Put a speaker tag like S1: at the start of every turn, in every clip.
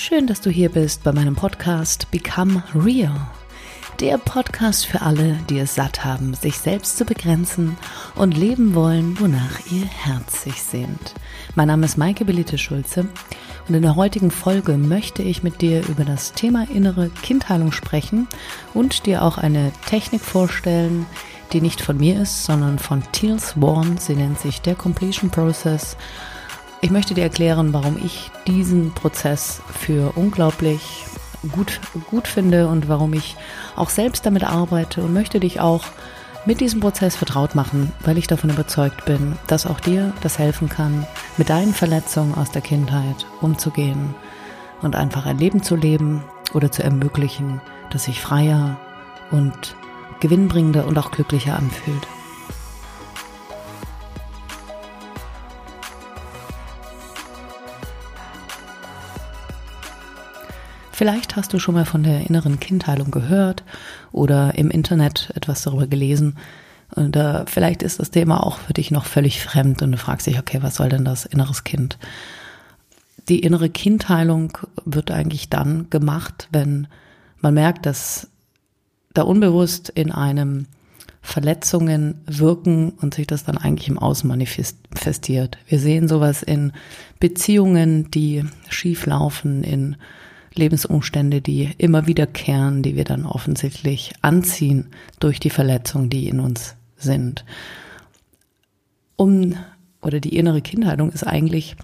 S1: Schön, dass du hier bist bei meinem Podcast Become Real. Der Podcast für alle, die es satt haben, sich selbst zu begrenzen und leben wollen, wonach ihr Herz sich sehnt. Mein Name ist Maike Belite Schulze und in der heutigen Folge möchte ich mit dir über das Thema innere Kindheilung sprechen und dir auch eine Technik vorstellen, die nicht von mir ist, sondern von Teal Swan. Sie nennt sich der Completion Process ich möchte dir erklären, warum ich diesen Prozess für unglaublich gut, gut finde und warum ich auch selbst damit arbeite und möchte dich auch mit diesem Prozess vertraut machen, weil ich davon überzeugt bin, dass auch dir das helfen kann, mit deinen Verletzungen aus der Kindheit umzugehen und einfach ein Leben zu leben oder zu ermöglichen, das sich freier und gewinnbringender und auch glücklicher anfühlt. Vielleicht hast du schon mal von der inneren Kindheilung gehört oder im Internet etwas darüber gelesen. Und äh, vielleicht ist das Thema auch für dich noch völlig fremd und du fragst dich, okay, was soll denn das inneres Kind? Die innere Kindheilung wird eigentlich dann gemacht, wenn man merkt, dass da unbewusst in einem Verletzungen wirken und sich das dann eigentlich im Außen manifestiert. Wir sehen sowas in Beziehungen, die schief laufen, in Lebensumstände, die immer wiederkehren, die wir dann offensichtlich anziehen durch die Verletzungen, die in uns sind. Um, oder die innere Kindheilung ist eigentlich,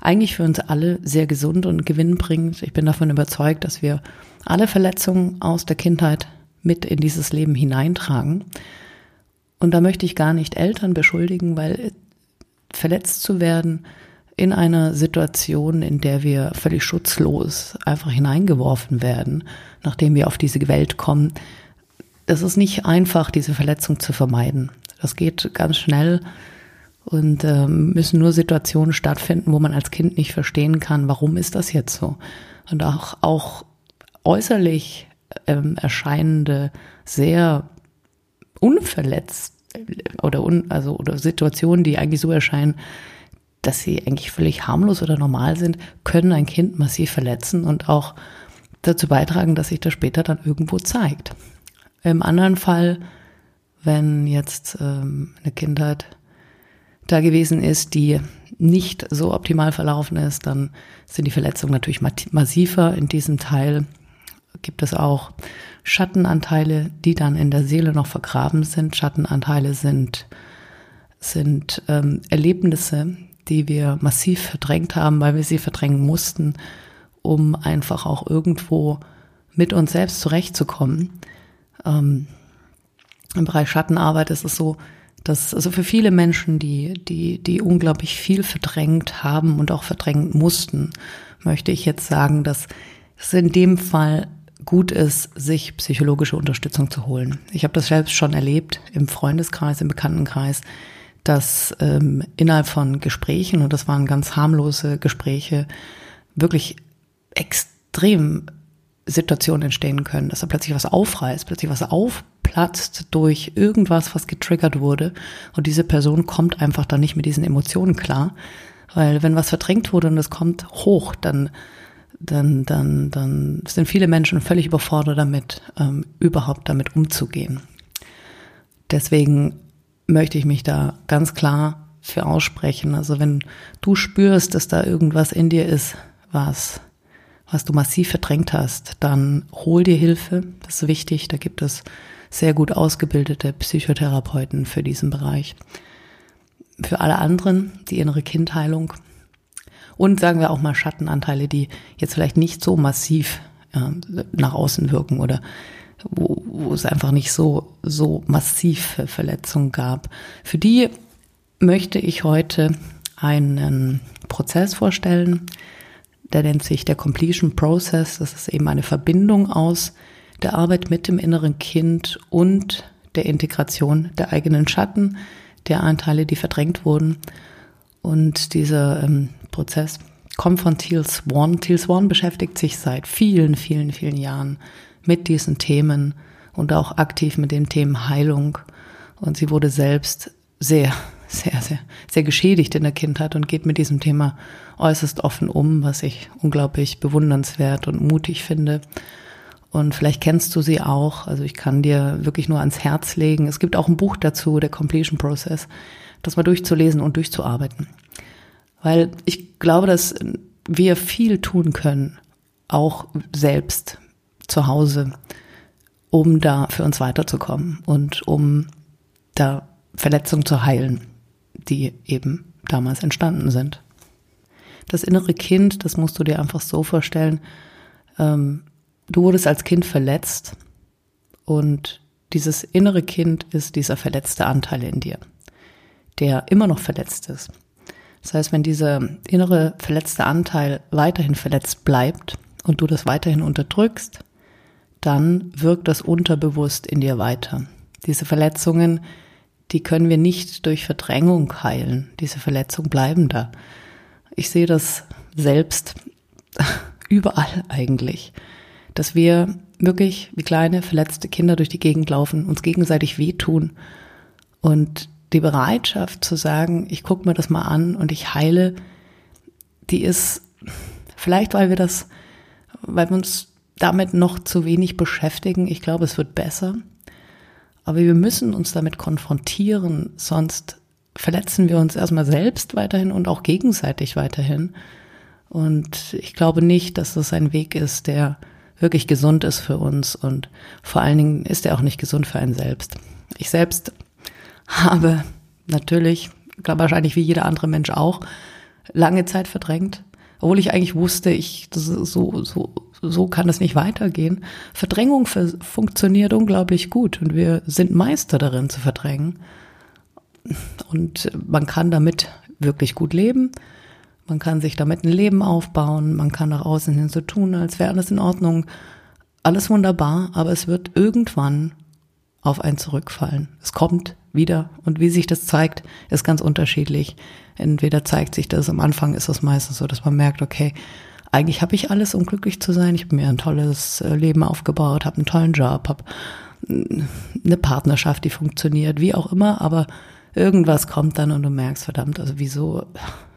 S1: eigentlich für uns alle sehr gesund und gewinnbringend. Ich bin davon überzeugt, dass wir alle Verletzungen aus der Kindheit mit in dieses Leben hineintragen. Und da möchte ich gar nicht Eltern beschuldigen, weil verletzt zu werden in einer Situation, in der wir völlig schutzlos einfach hineingeworfen werden, nachdem wir auf diese Welt kommen. Es ist nicht einfach, diese Verletzung zu vermeiden. Das geht ganz schnell und äh, müssen nur Situationen stattfinden, wo man als Kind nicht verstehen kann, warum ist das jetzt so. Und auch, auch äußerlich ähm, erscheinende, sehr unverletzt oder un, also oder Situationen, die eigentlich so erscheinen, dass sie eigentlich völlig harmlos oder normal sind, können ein Kind massiv verletzen und auch dazu beitragen, dass sich das später dann irgendwo zeigt. Im anderen Fall, wenn jetzt ähm, eine Kindheit da gewesen ist, die nicht so optimal verlaufen ist, dann sind die Verletzungen natürlich massiver. In diesem Teil gibt es auch Schattenanteile, die dann in der Seele noch vergraben sind. Schattenanteile sind, sind ähm, Erlebnisse, die wir massiv verdrängt haben, weil wir sie verdrängen mussten, um einfach auch irgendwo mit uns selbst zurechtzukommen. Ähm, Im Bereich Schattenarbeit ist es so, dass also für viele Menschen, die, die, die unglaublich viel verdrängt haben und auch verdrängen mussten, möchte ich jetzt sagen, dass es in dem Fall gut ist, sich psychologische Unterstützung zu holen. Ich habe das selbst schon erlebt im Freundeskreis, im Bekanntenkreis, dass ähm, innerhalb von Gesprächen, und das waren ganz harmlose Gespräche, wirklich extrem Situationen entstehen können, dass da plötzlich was aufreißt, plötzlich was aufplatzt durch irgendwas, was getriggert wurde. Und diese Person kommt einfach dann nicht mit diesen Emotionen klar. Weil wenn was verdrängt wurde und es kommt hoch, dann, dann, dann, dann sind viele Menschen völlig überfordert damit, ähm, überhaupt damit umzugehen. Deswegen möchte ich mich da ganz klar für aussprechen. Also wenn du spürst, dass da irgendwas in dir ist, was, was du massiv verdrängt hast, dann hol dir Hilfe. Das ist wichtig. Da gibt es sehr gut ausgebildete Psychotherapeuten für diesen Bereich. Für alle anderen die innere Kindheilung und sagen wir auch mal Schattenanteile, die jetzt vielleicht nicht so massiv ja, nach außen wirken oder wo, wo es einfach nicht so, so massiv Verletzungen gab. Für die möchte ich heute einen Prozess vorstellen, der nennt sich der Completion Process. Das ist eben eine Verbindung aus der Arbeit mit dem inneren Kind und der Integration der eigenen Schatten, der Anteile, die verdrängt wurden. Und dieser ähm, Prozess kommt von Teal Swan. Teal Swan beschäftigt sich seit vielen, vielen, vielen Jahren mit diesen Themen und auch aktiv mit den Themen Heilung. Und sie wurde selbst sehr, sehr, sehr, sehr geschädigt in der Kindheit und geht mit diesem Thema äußerst offen um, was ich unglaublich bewundernswert und mutig finde. Und vielleicht kennst du sie auch. Also ich kann dir wirklich nur ans Herz legen. Es gibt auch ein Buch dazu, der Completion Process, das mal durchzulesen und durchzuarbeiten. Weil ich glaube, dass wir viel tun können, auch selbst zu Hause, um da für uns weiterzukommen und um da Verletzungen zu heilen, die eben damals entstanden sind. Das innere Kind, das musst du dir einfach so vorstellen, ähm, du wurdest als Kind verletzt und dieses innere Kind ist dieser verletzte Anteil in dir, der immer noch verletzt ist. Das heißt, wenn dieser innere verletzte Anteil weiterhin verletzt bleibt und du das weiterhin unterdrückst, dann wirkt das unterbewusst in dir weiter. Diese Verletzungen, die können wir nicht durch Verdrängung heilen. Diese Verletzungen bleiben da. Ich sehe das selbst überall eigentlich, dass wir wirklich wie kleine verletzte Kinder durch die Gegend laufen, uns gegenseitig wehtun und die Bereitschaft zu sagen, ich gucke mir das mal an und ich heile, die ist vielleicht, weil wir das, weil wir uns damit noch zu wenig beschäftigen. Ich glaube, es wird besser. Aber wir müssen uns damit konfrontieren, sonst verletzen wir uns erstmal selbst weiterhin und auch gegenseitig weiterhin. Und ich glaube nicht, dass das ein Weg ist, der wirklich gesund ist für uns und vor allen Dingen ist er auch nicht gesund für einen selbst. Ich selbst habe natürlich, glaube wahrscheinlich wie jeder andere Mensch auch, lange Zeit verdrängt, obwohl ich eigentlich wusste, ich so so so kann es nicht weitergehen. Verdrängung funktioniert unglaublich gut und wir sind Meister darin zu verdrängen. Und man kann damit wirklich gut leben. Man kann sich damit ein Leben aufbauen. Man kann nach außen hin so tun, als wäre alles in Ordnung. Alles wunderbar, aber es wird irgendwann auf einen zurückfallen. Es kommt wieder und wie sich das zeigt, ist ganz unterschiedlich. Entweder zeigt sich das am Anfang, ist es meistens so, dass man merkt, okay, eigentlich habe ich alles, um glücklich zu sein. Ich habe mir ein tolles äh, Leben aufgebaut, habe einen tollen Job, habe mm, eine Partnerschaft, die funktioniert, wie auch immer, aber irgendwas kommt dann und du merkst, verdammt, also wieso,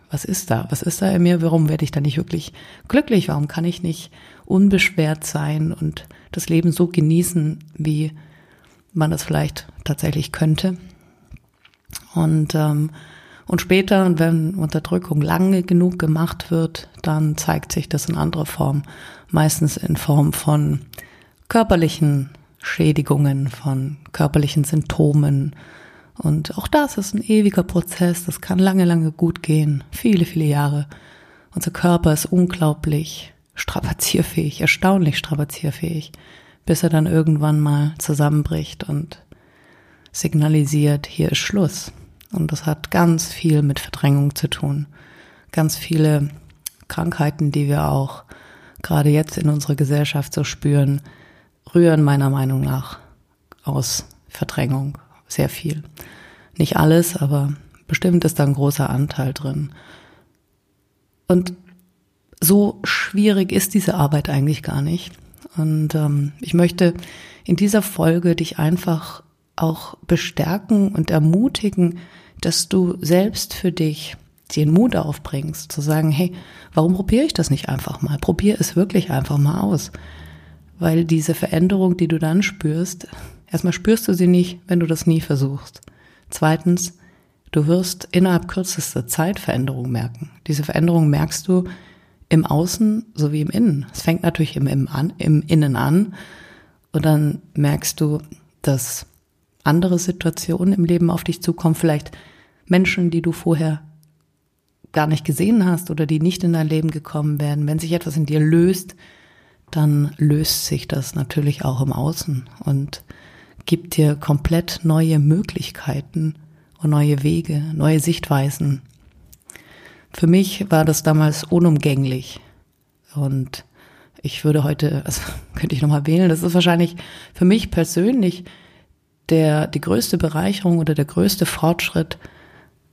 S1: was ist da? Was ist da in mir? Warum werde ich da nicht wirklich glücklich? Warum kann ich nicht unbeschwert sein und das Leben so genießen, wie man das vielleicht tatsächlich könnte? Und ähm, und später, wenn Unterdrückung lange genug gemacht wird, dann zeigt sich das in anderer Form, meistens in Form von körperlichen Schädigungen, von körperlichen Symptomen. Und auch das ist ein ewiger Prozess, das kann lange, lange gut gehen, viele, viele Jahre. Unser Körper ist unglaublich strapazierfähig, erstaunlich strapazierfähig, bis er dann irgendwann mal zusammenbricht und signalisiert, hier ist Schluss. Und das hat ganz viel mit Verdrängung zu tun. Ganz viele Krankheiten, die wir auch gerade jetzt in unserer Gesellschaft so spüren, rühren meiner Meinung nach aus Verdrängung sehr viel. Nicht alles, aber bestimmt ist da ein großer Anteil drin. Und so schwierig ist diese Arbeit eigentlich gar nicht. Und ähm, ich möchte in dieser Folge dich einfach auch bestärken und ermutigen, dass du selbst für dich den Mut aufbringst, zu sagen, hey, warum probiere ich das nicht einfach mal? Probier es wirklich einfach mal aus. Weil diese Veränderung, die du dann spürst, erstmal spürst du sie nicht, wenn du das nie versuchst. Zweitens, du wirst innerhalb kürzester Zeit Veränderung merken. Diese Veränderung merkst du im Außen sowie im Innen. Es fängt natürlich im, im, an, im Innen an und dann merkst du, dass andere Situationen im Leben auf dich zukommen, vielleicht Menschen, die du vorher gar nicht gesehen hast oder die nicht in dein Leben gekommen wären. Wenn sich etwas in dir löst, dann löst sich das natürlich auch im Außen und gibt dir komplett neue Möglichkeiten und neue Wege, neue Sichtweisen. Für mich war das damals unumgänglich und ich würde heute, also könnte ich nochmal wählen, das ist wahrscheinlich für mich persönlich der, die größte Bereicherung oder der größte Fortschritt,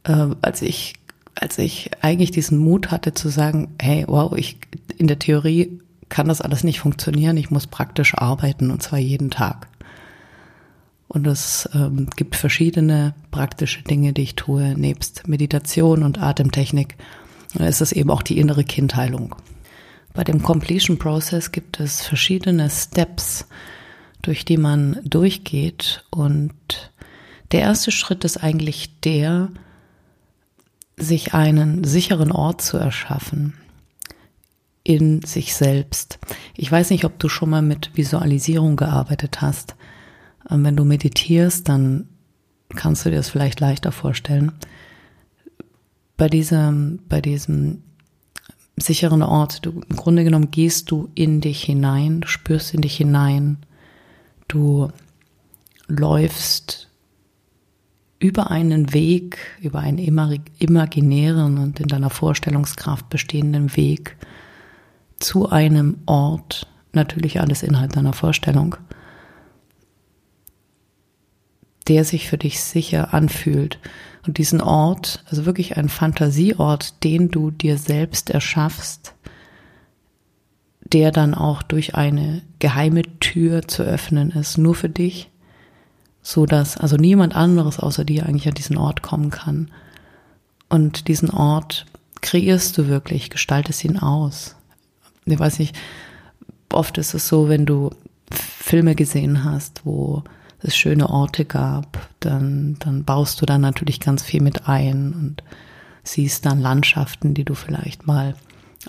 S1: äh, als ich als ich eigentlich diesen Mut hatte zu sagen, hey, wow, ich in der Theorie kann das alles nicht funktionieren, ich muss praktisch arbeiten und zwar jeden Tag. Und es ähm, gibt verschiedene praktische Dinge, die ich tue, nebst Meditation und Atemtechnik. Es ist eben auch die innere Kindheilung. Bei dem Completion Process gibt es verschiedene Steps, durch die man durchgeht. Und der erste Schritt ist eigentlich der, sich einen sicheren Ort zu erschaffen in sich selbst. Ich weiß nicht, ob du schon mal mit Visualisierung gearbeitet hast. Ähm, wenn du meditierst, dann kannst du dir das vielleicht leichter vorstellen. Bei diesem, bei diesem sicheren Ort, du, im Grunde genommen gehst du in dich hinein, du spürst in dich hinein, du läufst über einen Weg, über einen imaginären und in deiner Vorstellungskraft bestehenden Weg zu einem Ort, natürlich alles Inhalt deiner Vorstellung, der sich für dich sicher anfühlt. Und diesen Ort, also wirklich ein Fantasieort, den du dir selbst erschaffst, der dann auch durch eine geheime Tür zu öffnen ist, nur für dich, so dass also niemand anderes außer dir eigentlich an diesen Ort kommen kann. Und diesen Ort kreierst du wirklich, gestaltest ihn aus. Ich weiß nicht, oft ist es so, wenn du Filme gesehen hast, wo es schöne Orte gab, dann, dann baust du da natürlich ganz viel mit ein und siehst dann Landschaften, die du vielleicht mal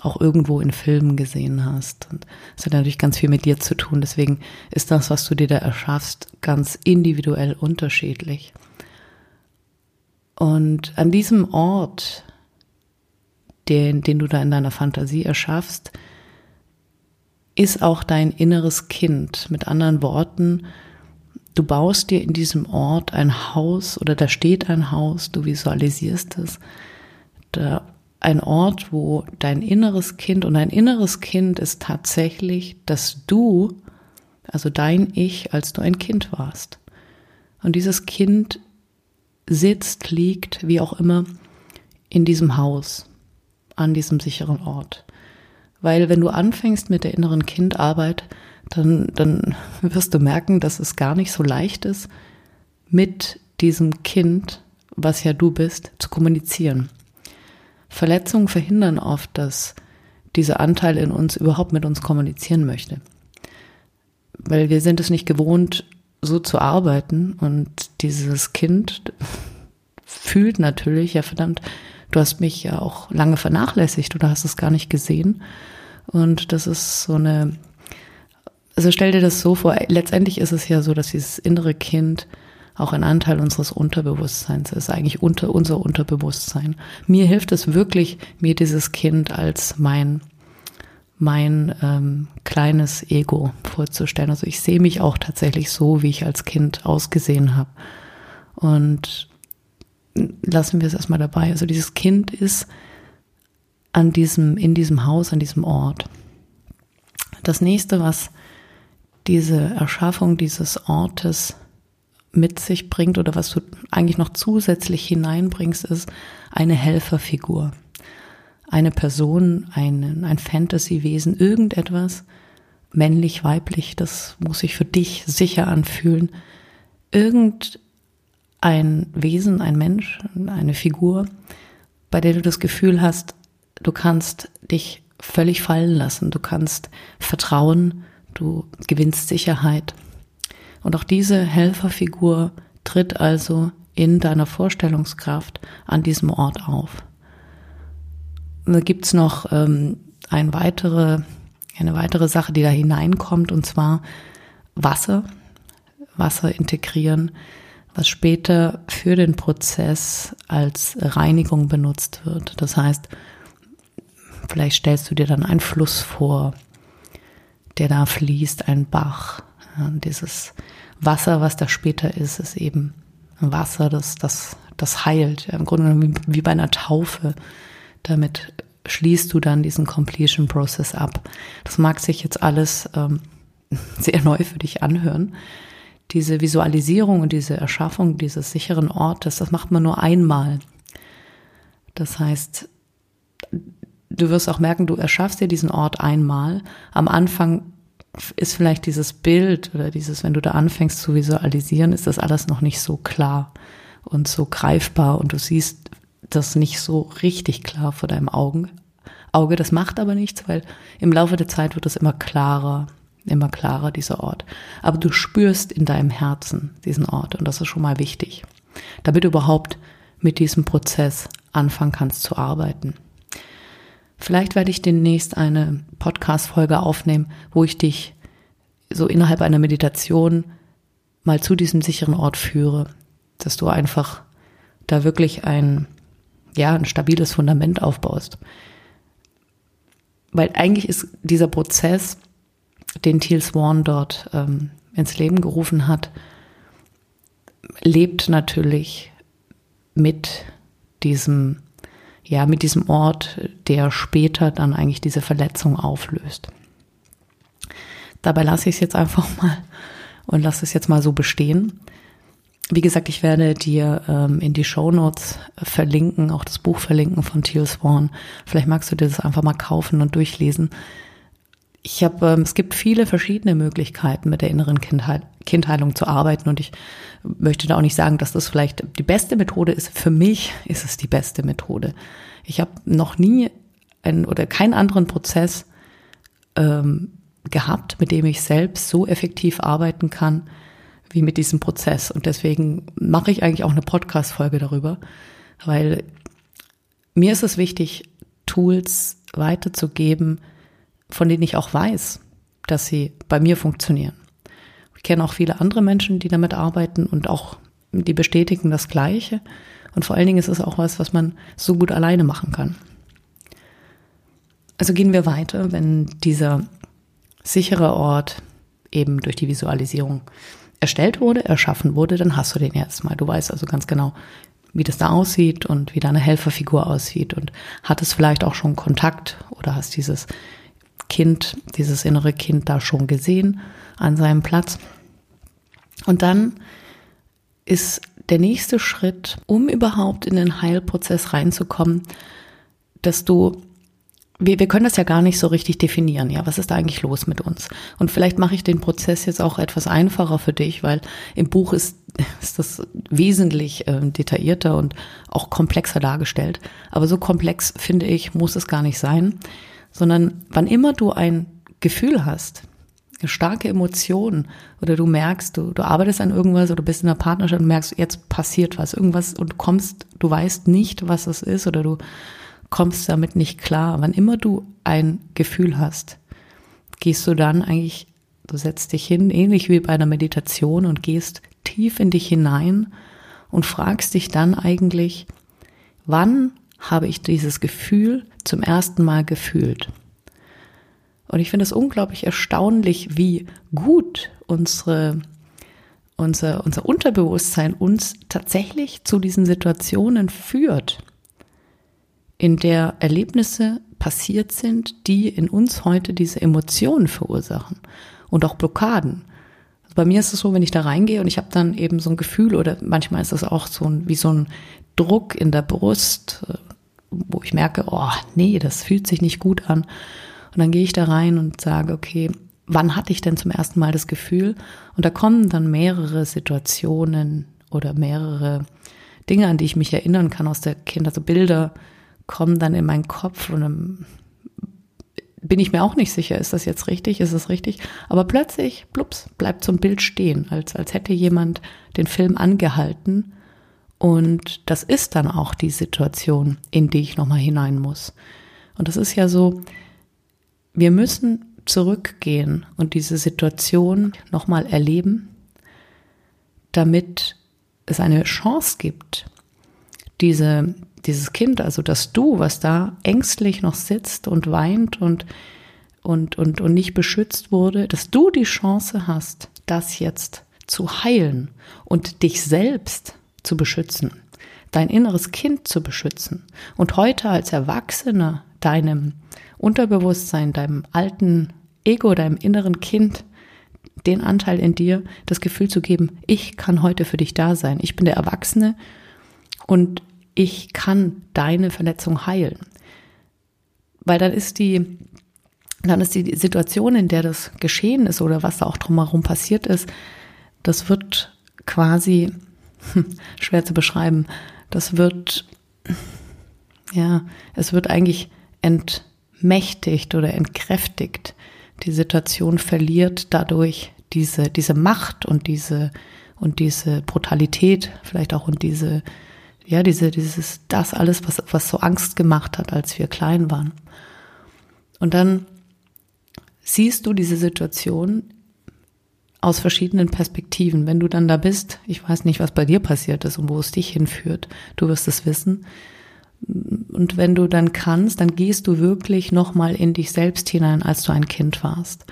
S1: auch irgendwo in Filmen gesehen hast. Und es hat natürlich ganz viel mit dir zu tun. Deswegen ist das, was du dir da erschaffst, ganz individuell unterschiedlich. Und an diesem Ort, den, den du da in deiner Fantasie erschaffst, ist auch dein inneres Kind. Mit anderen Worten, du baust dir in diesem Ort ein Haus oder da steht ein Haus, du visualisierst es. Da ein Ort, wo dein inneres Kind und dein inneres Kind ist tatsächlich, dass du, also dein Ich, als du ein Kind warst. Und dieses Kind sitzt, liegt, wie auch immer, in diesem Haus, an diesem sicheren Ort. Weil wenn du anfängst mit der inneren Kindarbeit, dann, dann wirst du merken, dass es gar nicht so leicht ist, mit diesem Kind, was ja du bist, zu kommunizieren. Verletzungen verhindern oft, dass dieser Anteil in uns überhaupt mit uns kommunizieren möchte. Weil wir sind es nicht gewohnt, so zu arbeiten und dieses Kind fühlt natürlich, ja verdammt, du hast mich ja auch lange vernachlässigt oder hast es gar nicht gesehen. Und das ist so eine, also stell dir das so vor, letztendlich ist es ja so, dass dieses innere Kind auch ein Anteil unseres Unterbewusstseins ist, eigentlich unter unser Unterbewusstsein. Mir hilft es wirklich, mir dieses Kind als mein mein ähm, kleines Ego vorzustellen. Also ich sehe mich auch tatsächlich so, wie ich als Kind ausgesehen habe. Und lassen wir es erstmal dabei. Also dieses Kind ist an diesem, in diesem Haus, an diesem Ort. Das nächste, was diese Erschaffung dieses Ortes mit sich bringt oder was du eigentlich noch zusätzlich hineinbringst, ist eine Helferfigur. Eine Person, ein, ein Fantasy-Wesen, irgendetwas, männlich, weiblich, das muss sich für dich sicher anfühlen. Irgendein Wesen, ein Mensch, eine Figur, bei der du das Gefühl hast, du kannst dich völlig fallen lassen, du kannst vertrauen, du gewinnst Sicherheit. Und auch diese Helferfigur tritt also in deiner Vorstellungskraft an diesem Ort auf. Und da gibt's noch ähm, ein weitere, eine weitere Sache, die da hineinkommt, und zwar Wasser. Wasser integrieren, was später für den Prozess als Reinigung benutzt wird. Das heißt, vielleicht stellst du dir dann einen Fluss vor, der da fließt, ein Bach, dieses Wasser, was da später ist, ist eben Wasser, das, das, das heilt. Im Grunde genommen wie bei einer Taufe. Damit schließt du dann diesen Completion Process ab. Das mag sich jetzt alles ähm, sehr neu für dich anhören. Diese Visualisierung und diese Erschaffung dieses sicheren Ortes, das macht man nur einmal. Das heißt, du wirst auch merken, du erschaffst dir diesen Ort einmal. Am Anfang ist vielleicht dieses Bild oder dieses, wenn du da anfängst zu visualisieren, ist das alles noch nicht so klar und so greifbar und du siehst das nicht so richtig klar vor deinem Augen. Auge, das macht aber nichts, weil im Laufe der Zeit wird es immer klarer, immer klarer, dieser Ort. Aber du spürst in deinem Herzen diesen Ort und das ist schon mal wichtig, damit du überhaupt mit diesem Prozess anfangen kannst zu arbeiten. Vielleicht werde ich demnächst eine Podcast-Folge aufnehmen, wo ich dich so innerhalb einer Meditation mal zu diesem sicheren Ort führe, dass du einfach da wirklich ein, ja, ein stabiles Fundament aufbaust. Weil eigentlich ist dieser Prozess, den Thiel Swan dort ähm, ins Leben gerufen hat, lebt natürlich mit diesem, ja, mit diesem Ort, der später dann eigentlich diese Verletzung auflöst. Dabei lasse ich es jetzt einfach mal und lasse es jetzt mal so bestehen. Wie gesagt, ich werde dir ähm, in die Show Notes verlinken, auch das Buch verlinken von Teal Swan. Vielleicht magst du dir das einfach mal kaufen und durchlesen. Ich habe, ähm, es gibt viele verschiedene Möglichkeiten, mit der inneren Kindheit, Kindheilung zu arbeiten und ich möchte da auch nicht sagen, dass das vielleicht die beste Methode ist. Für mich ist es die beste Methode. Ich habe noch nie einen oder keinen anderen Prozess ähm, gehabt, mit dem ich selbst so effektiv arbeiten kann wie mit diesem Prozess. Und deswegen mache ich eigentlich auch eine Podcast-Folge darüber, weil mir ist es wichtig, Tools weiterzugeben, von denen ich auch weiß, dass sie bei mir funktionieren. Ich kenne auch viele andere Menschen, die damit arbeiten und auch die bestätigen das Gleiche. Und vor allen Dingen ist es auch was, was man so gut alleine machen kann. Also gehen wir weiter, wenn dieser sichere Ort eben durch die Visualisierung erstellt wurde, erschaffen wurde, dann hast du den jetzt mal. Du weißt also ganz genau, wie das da aussieht und wie deine Helferfigur aussieht und hattest vielleicht auch schon Kontakt oder hast dieses Kind, dieses innere Kind da schon gesehen an seinem Platz. Und dann ist der nächste Schritt, um überhaupt in den Heilprozess reinzukommen, dass du wir, wir können das ja gar nicht so richtig definieren. Ja, was ist da eigentlich los mit uns? Und vielleicht mache ich den Prozess jetzt auch etwas einfacher für dich, weil im Buch ist, ist das wesentlich äh, detaillierter und auch komplexer dargestellt. Aber so komplex, finde ich, muss es gar nicht sein, sondern wann immer du ein Gefühl hast, eine starke Emotion oder du merkst, du, du arbeitest an irgendwas oder bist in einer Partnerschaft und merkst, jetzt passiert was, irgendwas und kommst, du weißt nicht, was es ist oder du kommst damit nicht klar. Wann immer du ein Gefühl hast, gehst du dann eigentlich, du setzt dich hin, ähnlich wie bei einer Meditation und gehst tief in dich hinein und fragst dich dann eigentlich, wann habe ich dieses Gefühl zum ersten Mal gefühlt? Und ich finde es unglaublich erstaunlich, wie gut unsere, unser, unser Unterbewusstsein uns tatsächlich zu diesen Situationen führt in der Erlebnisse passiert sind, die in uns heute diese Emotionen verursachen und auch Blockaden. Also bei mir ist es so, wenn ich da reingehe und ich habe dann eben so ein Gefühl oder manchmal ist es auch so ein, wie so ein Druck in der Brust, wo ich merke, oh nee, das fühlt sich nicht gut an. Und dann gehe ich da rein und sage, okay, wann hatte ich denn zum ersten Mal das Gefühl? Und da kommen dann mehrere Situationen oder mehrere Dinge, an die ich mich erinnern kann aus der Kindheit, so Bilder, kommen dann in meinen Kopf und dann bin ich mir auch nicht sicher, ist das jetzt richtig, ist es richtig? Aber plötzlich, plups, bleibt so ein Bild stehen, als, als hätte jemand den Film angehalten. Und das ist dann auch die Situation, in die ich nochmal hinein muss. Und das ist ja so, wir müssen zurückgehen und diese Situation nochmal erleben, damit es eine Chance gibt, diese, dieses Kind, also das Du, was da ängstlich noch sitzt und weint und, und, und, und nicht beschützt wurde, dass du die Chance hast, das jetzt zu heilen und dich selbst zu beschützen, dein inneres Kind zu beschützen und heute als Erwachsener deinem Unterbewusstsein, deinem alten Ego, deinem inneren Kind den Anteil in dir, das Gefühl zu geben, ich kann heute für dich da sein. Ich bin der Erwachsene und ich kann deine Verletzung heilen. Weil dann ist die, dann ist die Situation, in der das geschehen ist oder was da auch drumherum passiert ist, das wird quasi schwer zu beschreiben. Das wird, ja, es wird eigentlich entmächtigt oder entkräftigt. Die Situation verliert dadurch diese, diese Macht und diese, und diese Brutalität, vielleicht auch und diese, ja, diese, dieses, das alles, was, was so Angst gemacht hat, als wir klein waren. Und dann siehst du diese Situation aus verschiedenen Perspektiven. Wenn du dann da bist, ich weiß nicht, was bei dir passiert ist und wo es dich hinführt, du wirst es wissen. Und wenn du dann kannst, dann gehst du wirklich nochmal in dich selbst hinein, als du ein Kind warst.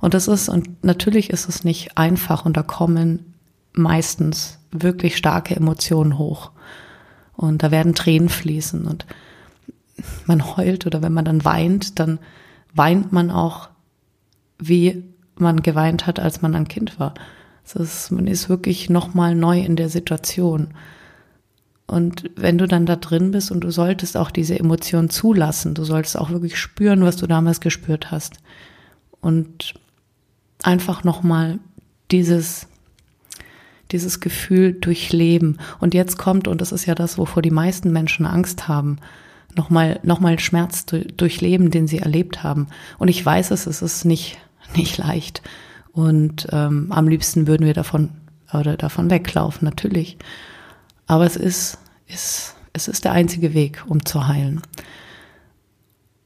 S1: Und das ist, und natürlich ist es nicht einfach und da kommen meistens wirklich starke Emotionen hoch. Und da werden Tränen fließen und man heult oder wenn man dann weint, dann weint man auch, wie man geweint hat, als man ein Kind war. Ist, man ist wirklich nochmal neu in der Situation. Und wenn du dann da drin bist und du solltest auch diese Emotion zulassen, du solltest auch wirklich spüren, was du damals gespürt hast. Und einfach nochmal dieses, dieses Gefühl durchleben. Und jetzt kommt, und das ist ja das, wovor die meisten Menschen Angst haben, nochmal, nochmal Schmerz durchleben, den sie erlebt haben. Und ich weiß es, es ist nicht nicht leicht. Und ähm, am liebsten würden wir davon oder davon weglaufen, natürlich. Aber es ist, ist, es ist der einzige Weg, um zu heilen.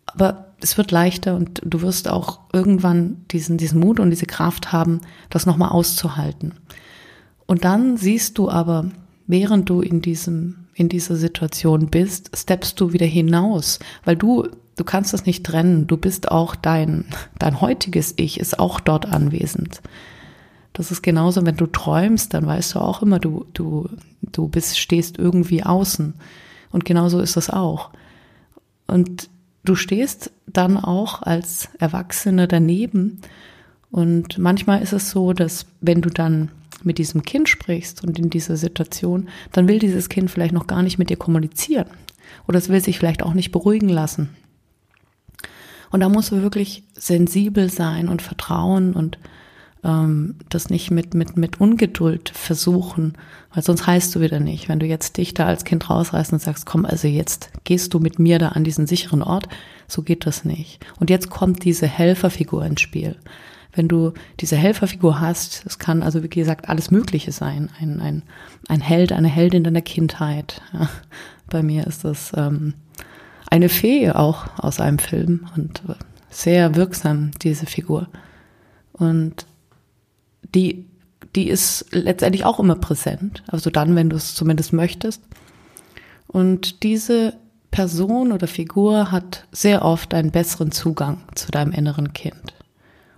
S1: Aber es wird leichter und du wirst auch irgendwann diesen, diesen Mut und diese Kraft haben, das nochmal auszuhalten. Und dann siehst du aber, während du in diesem, in dieser Situation bist, steppst du wieder hinaus, weil du Du kannst das nicht trennen. Du bist auch dein, dein heutiges Ich ist auch dort anwesend. Das ist genauso, wenn du träumst, dann weißt du auch immer, du, du, du bist, stehst irgendwie außen. Und genauso ist das auch. Und du stehst dann auch als Erwachsene daneben. Und manchmal ist es so, dass wenn du dann mit diesem Kind sprichst und in dieser Situation, dann will dieses Kind vielleicht noch gar nicht mit dir kommunizieren. Oder es will sich vielleicht auch nicht beruhigen lassen. Und da musst du wirklich sensibel sein und vertrauen und ähm, das nicht mit, mit, mit Ungeduld versuchen, weil sonst heißt du wieder nicht. Wenn du jetzt dich da als Kind rausreißt und sagst, komm, also jetzt gehst du mit mir da an diesen sicheren Ort, so geht das nicht. Und jetzt kommt diese Helferfigur ins Spiel. Wenn du diese Helferfigur hast, es kann also wie gesagt alles Mögliche sein. Ein, ein, ein Held, eine Heldin deiner Kindheit. Ja, bei mir ist das ähm, eine Fee auch aus einem Film und sehr wirksam, diese Figur. Und die, die ist letztendlich auch immer präsent, also dann, wenn du es zumindest möchtest. Und diese Person oder Figur hat sehr oft einen besseren Zugang zu deinem inneren Kind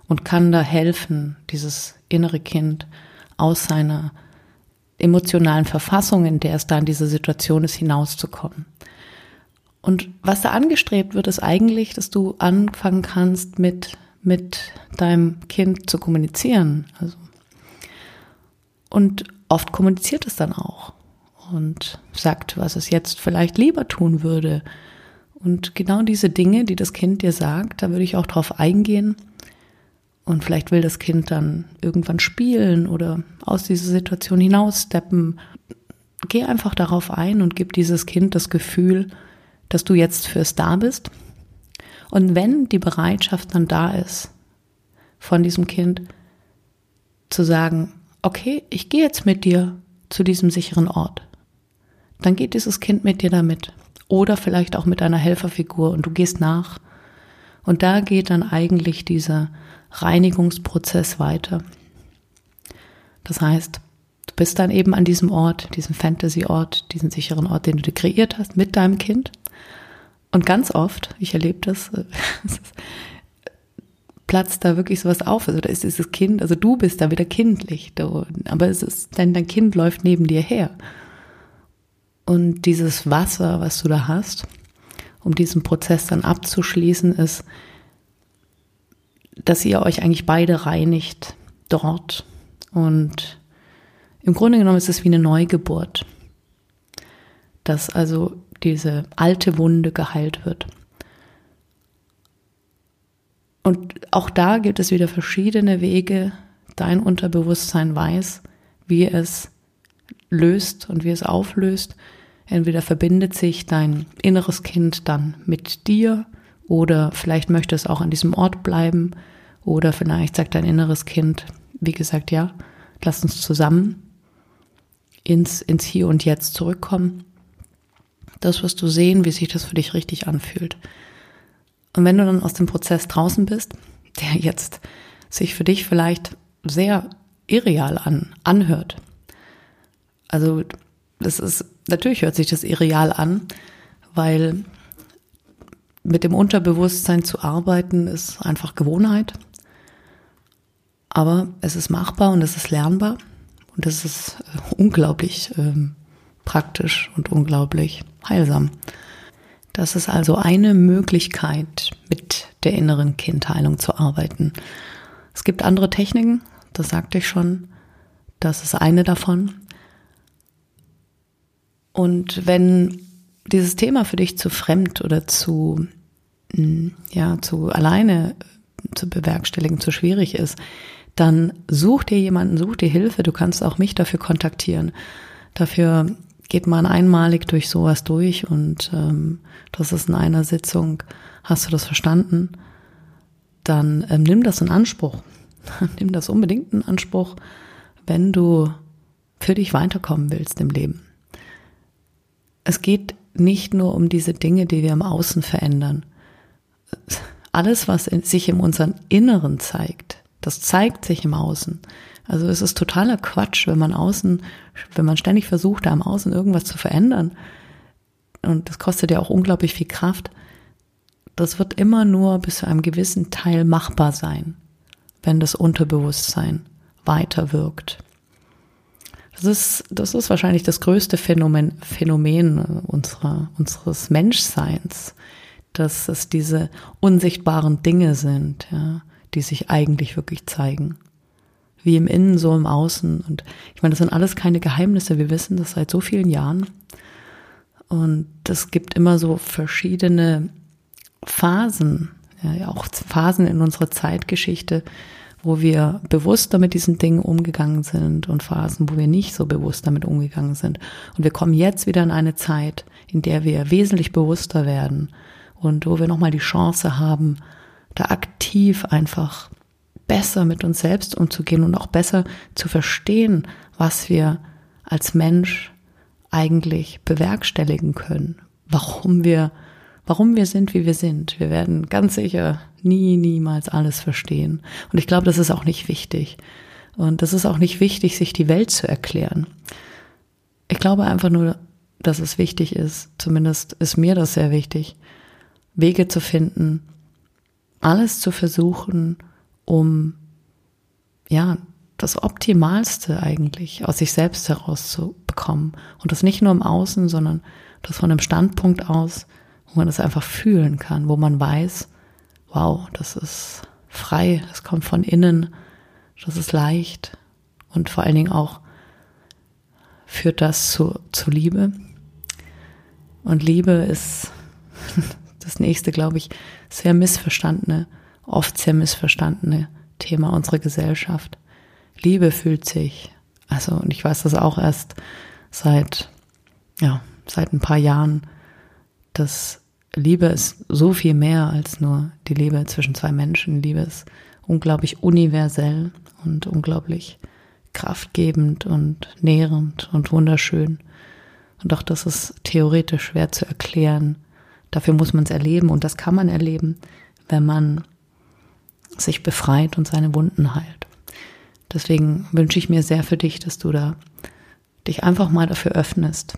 S1: und kann da helfen, dieses innere Kind aus seiner emotionalen Verfassung, in der es da in dieser Situation ist, hinauszukommen. Und was da angestrebt wird, ist eigentlich, dass du anfangen kannst, mit, mit deinem Kind zu kommunizieren. Also, und oft kommuniziert es dann auch und sagt, was es jetzt vielleicht lieber tun würde. Und genau diese Dinge, die das Kind dir sagt, da würde ich auch drauf eingehen. Und vielleicht will das Kind dann irgendwann spielen oder aus dieser Situation hinaussteppen. Geh einfach darauf ein und gib dieses Kind das Gefühl, dass du jetzt fürs da bist. Und wenn die Bereitschaft dann da ist, von diesem Kind zu sagen, okay, ich gehe jetzt mit dir zu diesem sicheren Ort, dann geht dieses Kind mit dir damit. Oder vielleicht auch mit einer Helferfigur und du gehst nach. Und da geht dann eigentlich dieser Reinigungsprozess weiter. Das heißt, bist dann eben an diesem Ort, diesem Fantasy-Ort, diesen sicheren Ort, den du dir kreiert hast, mit deinem Kind. Und ganz oft, ich erlebe das, äh, platzt da wirklich sowas auf. Also da ist dieses Kind, also du bist da wieder kindlich, du, aber es ist, dein, dein Kind läuft neben dir her. Und dieses Wasser, was du da hast, um diesen Prozess dann abzuschließen, ist, dass ihr euch eigentlich beide reinigt dort. Und im Grunde genommen ist es wie eine Neugeburt. Dass also diese alte Wunde geheilt wird. Und auch da gibt es wieder verschiedene Wege. Dein Unterbewusstsein weiß, wie es löst und wie es auflöst. Entweder verbindet sich dein inneres Kind dann mit dir oder vielleicht möchte es auch an diesem Ort bleiben oder vielleicht sagt dein inneres Kind, wie gesagt, ja, lass uns zusammen ins, ins Hier und Jetzt zurückkommen. Das wirst du sehen, wie sich das für dich richtig anfühlt. Und wenn du dann aus dem Prozess draußen bist, der jetzt sich für dich vielleicht sehr irreal an, anhört. Also, das ist, natürlich hört sich das irreal an, weil mit dem Unterbewusstsein zu arbeiten ist einfach Gewohnheit. Aber es ist machbar und es ist lernbar und es ist äh, unglaublich ähm, praktisch und unglaublich heilsam. Das ist also eine Möglichkeit, mit der inneren Kindheilung zu arbeiten. Es gibt andere Techniken, das sagte ich schon. Das ist eine davon. Und wenn dieses Thema für dich zu fremd oder zu, hm, ja, zu alleine zu bewerkstelligen, zu schwierig ist, dann such dir jemanden, such dir Hilfe. Du kannst auch mich dafür kontaktieren. Dafür geht man einmalig durch sowas durch und ähm, das ist in einer Sitzung, hast du das verstanden, dann ähm, nimm das in Anspruch. nimm das unbedingt in Anspruch, wenn du für dich weiterkommen willst im Leben. Es geht nicht nur um diese Dinge, die wir im Außen verändern. Alles, was in, sich in unserem Inneren zeigt, das zeigt sich im Außen. Also es ist totaler Quatsch, wenn man außen, wenn man ständig versucht, da im Außen irgendwas zu verändern. Und das kostet ja auch unglaublich viel Kraft. Das wird immer nur bis zu einem gewissen Teil machbar sein, wenn das Unterbewusstsein weiter wirkt. Das ist, das ist wahrscheinlich das größte Phänomen, Phänomen unserer, unseres Menschseins, dass es diese unsichtbaren Dinge sind, ja, die sich eigentlich wirklich zeigen wie im Innen, so im Außen. Und ich meine, das sind alles keine Geheimnisse. Wir wissen das seit so vielen Jahren. Und es gibt immer so verschiedene Phasen, ja, auch Phasen in unserer Zeitgeschichte, wo wir bewusster mit diesen Dingen umgegangen sind und Phasen, wo wir nicht so bewusst damit umgegangen sind. Und wir kommen jetzt wieder in eine Zeit, in der wir wesentlich bewusster werden und wo wir nochmal die Chance haben, da aktiv einfach besser mit uns selbst umzugehen und auch besser zu verstehen, was wir als Mensch eigentlich bewerkstelligen können, warum wir, warum wir sind, wie wir sind. Wir werden ganz sicher nie, niemals alles verstehen. Und ich glaube, das ist auch nicht wichtig. Und das ist auch nicht wichtig, sich die Welt zu erklären. Ich glaube einfach nur, dass es wichtig ist, zumindest ist mir das sehr wichtig, Wege zu finden, alles zu versuchen, um ja das Optimalste eigentlich aus sich selbst herauszubekommen. Und das nicht nur im Außen, sondern das von einem Standpunkt aus, wo man das einfach fühlen kann, wo man weiß, wow, das ist frei, das kommt von innen, das ist leicht und vor allen Dingen auch führt das zu, zu Liebe. Und Liebe ist das nächste, glaube ich, sehr missverstandene oft sehr missverstandene Thema unserer Gesellschaft. Liebe fühlt sich, also, und ich weiß das auch erst seit, ja, seit ein paar Jahren, dass Liebe ist so viel mehr als nur die Liebe zwischen zwei Menschen. Liebe ist unglaublich universell und unglaublich kraftgebend und nährend und wunderschön. Und auch das ist theoretisch schwer zu erklären. Dafür muss man es erleben und das kann man erleben, wenn man sich befreit und seine Wunden heilt. Deswegen wünsche ich mir sehr für dich, dass du da dich einfach mal dafür öffnest.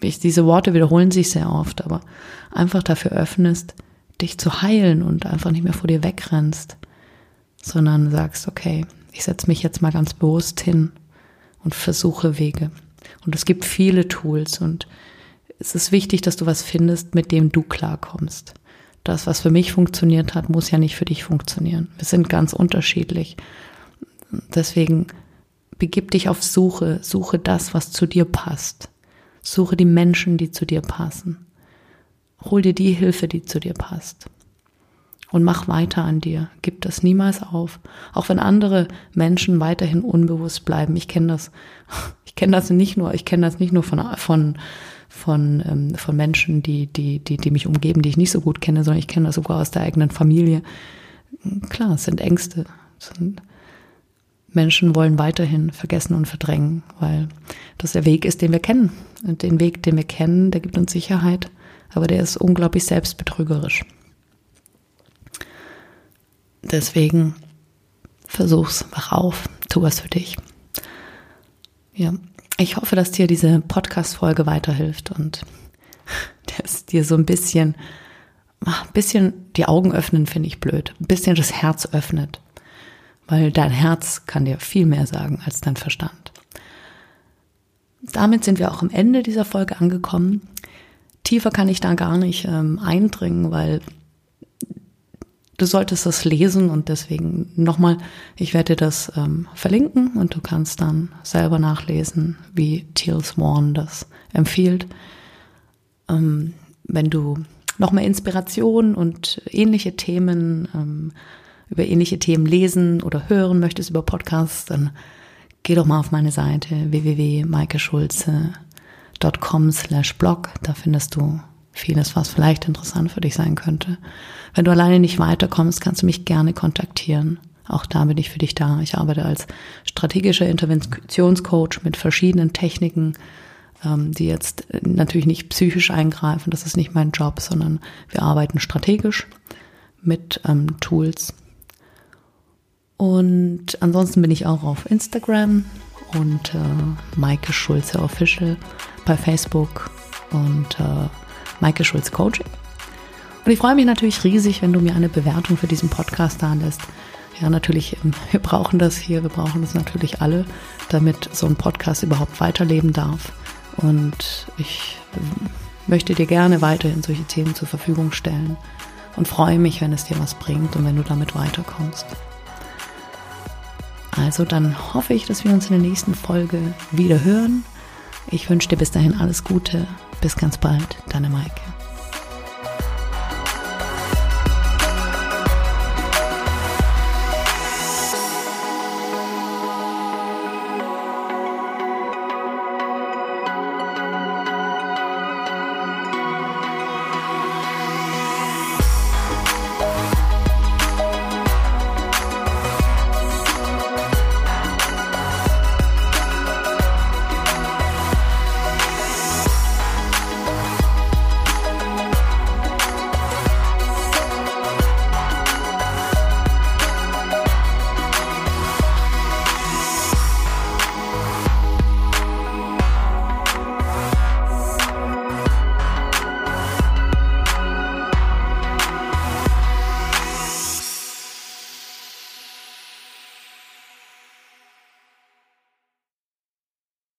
S1: Ich, diese Worte wiederholen sich sehr oft, aber einfach dafür öffnest, dich zu heilen und einfach nicht mehr vor dir wegrennst, sondern sagst, okay, ich setze mich jetzt mal ganz bewusst hin und versuche Wege. Und es gibt viele Tools und es ist wichtig, dass du was findest, mit dem du klarkommst das, was für mich funktioniert hat, muss ja nicht für dich funktionieren. Wir sind ganz unterschiedlich. Deswegen begib dich auf Suche, suche das, was zu dir passt. Suche die Menschen, die zu dir passen. Hol dir die Hilfe, die zu dir passt. Und mach weiter an dir. Gib das niemals auf. Auch wenn andere Menschen weiterhin unbewusst bleiben. Ich kenne das. Ich kenne das nicht nur, ich kenne das nicht nur von, von, von, ähm, von Menschen, die, die, die, die mich umgeben, die ich nicht so gut kenne, sondern ich kenne das sogar aus der eigenen Familie. Klar, es sind Ängste. Es sind Menschen wollen weiterhin vergessen und verdrängen, weil das der Weg ist, den wir kennen. Und den Weg, den wir kennen, der gibt uns Sicherheit, aber der ist unglaublich selbstbetrügerisch. Deswegen versuch's, wach auf, tu was für dich. Ja, ich hoffe, dass dir diese Podcast-Folge weiterhilft und dass dir so ein bisschen, ein bisschen die Augen öffnen, finde ich blöd, ein bisschen das Herz öffnet, weil dein Herz kann dir viel mehr sagen als dein Verstand. Damit sind wir auch am Ende dieser Folge angekommen. Tiefer kann ich da gar nicht ähm, eindringen, weil du solltest das lesen und deswegen nochmal, ich werde dir das ähm, verlinken und du kannst dann selber nachlesen, wie Teal Swan das empfiehlt. Ähm, wenn du noch mehr Inspiration und ähnliche Themen, ähm, über ähnliche Themen lesen oder hören möchtest über Podcasts, dann geh doch mal auf meine Seite www.maikeschulze.com slash blog. Da findest du vieles, was vielleicht interessant für dich sein könnte. Wenn du alleine nicht weiterkommst, kannst du mich gerne kontaktieren. Auch da bin ich für dich da. Ich arbeite als strategischer Interventionscoach mit verschiedenen Techniken, ähm, die jetzt natürlich nicht psychisch eingreifen. Das ist nicht mein Job, sondern wir arbeiten strategisch mit ähm, Tools. Und ansonsten bin ich auch auf Instagram und äh, Maike Schulze Official bei Facebook und äh, Maike Schulz Coaching. Und ich freue mich natürlich riesig, wenn du mir eine Bewertung für diesen Podcast da lässt. Ja, natürlich, ähm, wir brauchen das hier, wir brauchen das natürlich alle, damit so ein Podcast überhaupt weiterleben darf. Und ich ähm, möchte dir gerne weiterhin solche Themen zur Verfügung stellen und freue mich, wenn es dir was bringt und wenn du damit weiterkommst. Also dann hoffe ich, dass wir uns in der nächsten Folge wieder hören. Ich wünsche dir bis dahin alles Gute. Bis ganz bald, deine Maike.